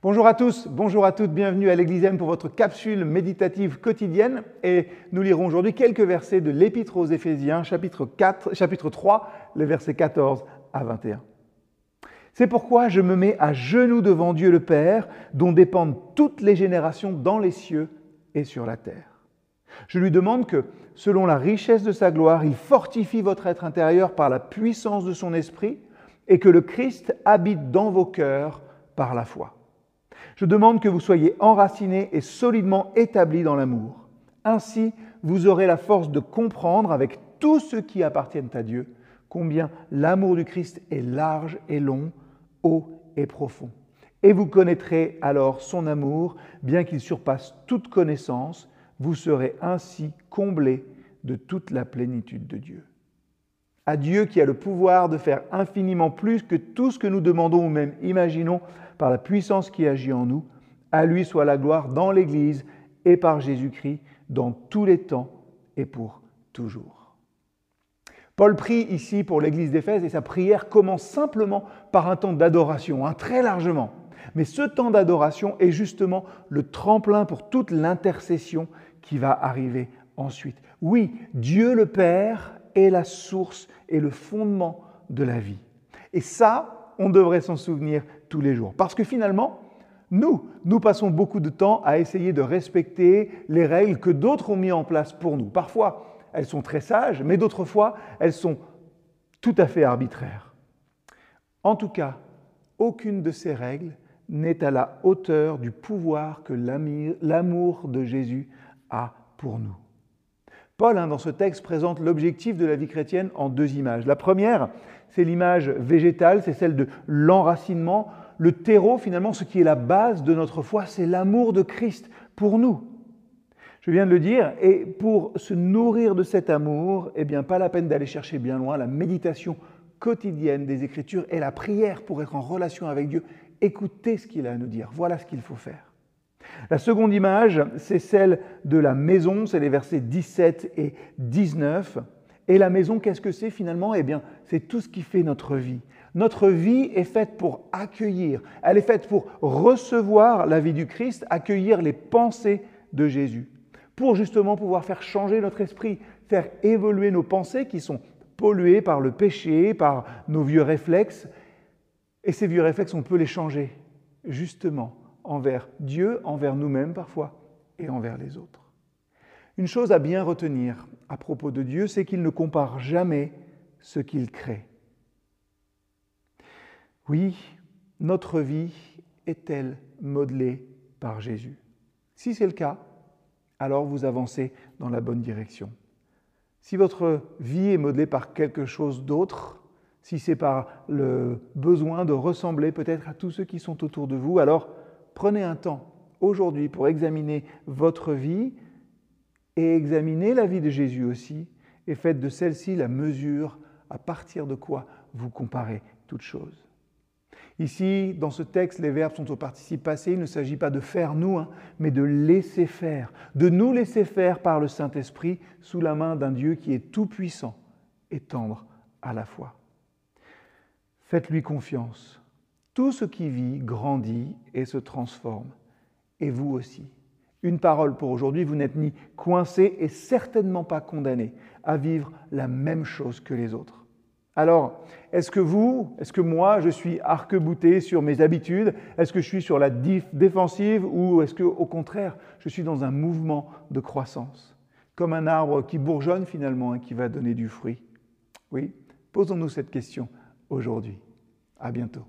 Bonjour à tous, bonjour à toutes, bienvenue à l'Église M pour votre capsule méditative quotidienne et nous lirons aujourd'hui quelques versets de l'Épître aux Éphésiens, chapitre, 4, chapitre 3, les versets 14 à 21. C'est pourquoi je me mets à genoux devant Dieu le Père, dont dépendent toutes les générations dans les cieux et sur la terre. Je lui demande que, selon la richesse de sa gloire, il fortifie votre être intérieur par la puissance de son esprit et que le Christ habite dans vos cœurs par la foi je demande que vous soyez enracinés et solidement établis dans l'amour. Ainsi, vous aurez la force de comprendre avec tous ceux qui appartiennent à Dieu combien l'amour du Christ est large et long, haut et profond. Et vous connaîtrez alors son amour, bien qu'il surpasse toute connaissance, vous serez ainsi comblés de toute la plénitude de Dieu. À Dieu qui a le pouvoir de faire infiniment plus que tout ce que nous demandons ou même imaginons, par la puissance qui agit en nous. À lui soit la gloire dans l'Église et par Jésus-Christ dans tous les temps et pour toujours. Paul prie ici pour l'Église d'Éphèse et sa prière commence simplement par un temps d'adoration, un très largement. Mais ce temps d'adoration est justement le tremplin pour toute l'intercession qui va arriver ensuite. Oui, Dieu le Père est la source et le fondement de la vie. Et ça, on devrait s'en souvenir tous les jours. Parce que finalement, nous, nous passons beaucoup de temps à essayer de respecter les règles que d'autres ont mis en place pour nous. Parfois, elles sont très sages, mais d'autres fois, elles sont tout à fait arbitraires. En tout cas, aucune de ces règles n'est à la hauteur du pouvoir que l'amour de Jésus a pour nous. Paul, hein, dans ce texte, présente l'objectif de la vie chrétienne en deux images. La première, c'est l'image végétale, c'est celle de l'enracinement. Le terreau, finalement, ce qui est la base de notre foi, c'est l'amour de Christ pour nous. Je viens de le dire, et pour se nourrir de cet amour, eh bien, pas la peine d'aller chercher bien loin. La méditation quotidienne des Écritures et la prière pour être en relation avec Dieu. Écoutez ce qu'il a à nous dire. Voilà ce qu'il faut faire. La seconde image, c'est celle de la maison, c'est les versets 17 et 19. Et la maison, qu'est-ce que c'est finalement? Eh bien, c'est tout ce qui fait notre vie. Notre vie est faite pour accueillir, elle est faite pour recevoir la vie du Christ, accueillir les pensées de Jésus, pour justement pouvoir faire changer notre esprit, faire évoluer nos pensées qui sont polluées par le péché, par nos vieux réflexes. Et ces vieux réflexes, on peut les changer, justement, envers Dieu, envers nous-mêmes parfois et envers les autres. Une chose à bien retenir à propos de Dieu, c'est qu'il ne compare jamais ce qu'il crée. Oui, notre vie est-elle modelée par Jésus? Si c'est le cas, alors vous avancez dans la bonne direction. Si votre vie est modelée par quelque chose d'autre, si c'est par le besoin de ressembler peut-être à tous ceux qui sont autour de vous, alors prenez un temps aujourd'hui pour examiner votre vie et examiner la vie de Jésus aussi et faites de celle-ci la mesure à partir de quoi vous comparez toutes choses. Ici, dans ce texte, les verbes sont au participe passé. Il ne s'agit pas de faire nous, hein, mais de laisser faire, de nous laisser faire par le Saint-Esprit sous la main d'un Dieu qui est tout-puissant et tendre à la fois. Faites-lui confiance. Tout ce qui vit grandit et se transforme, et vous aussi. Une parole pour aujourd'hui, vous n'êtes ni coincé et certainement pas condamné à vivre la même chose que les autres. Alors, est-ce que vous, est-ce que moi, je suis arc-bouté sur mes habitudes? Est-ce que je suis sur la défensive ou est-ce que, au contraire, je suis dans un mouvement de croissance? Comme un arbre qui bourgeonne finalement et qui va donner du fruit Oui Posons-nous cette question aujourd'hui. À bientôt.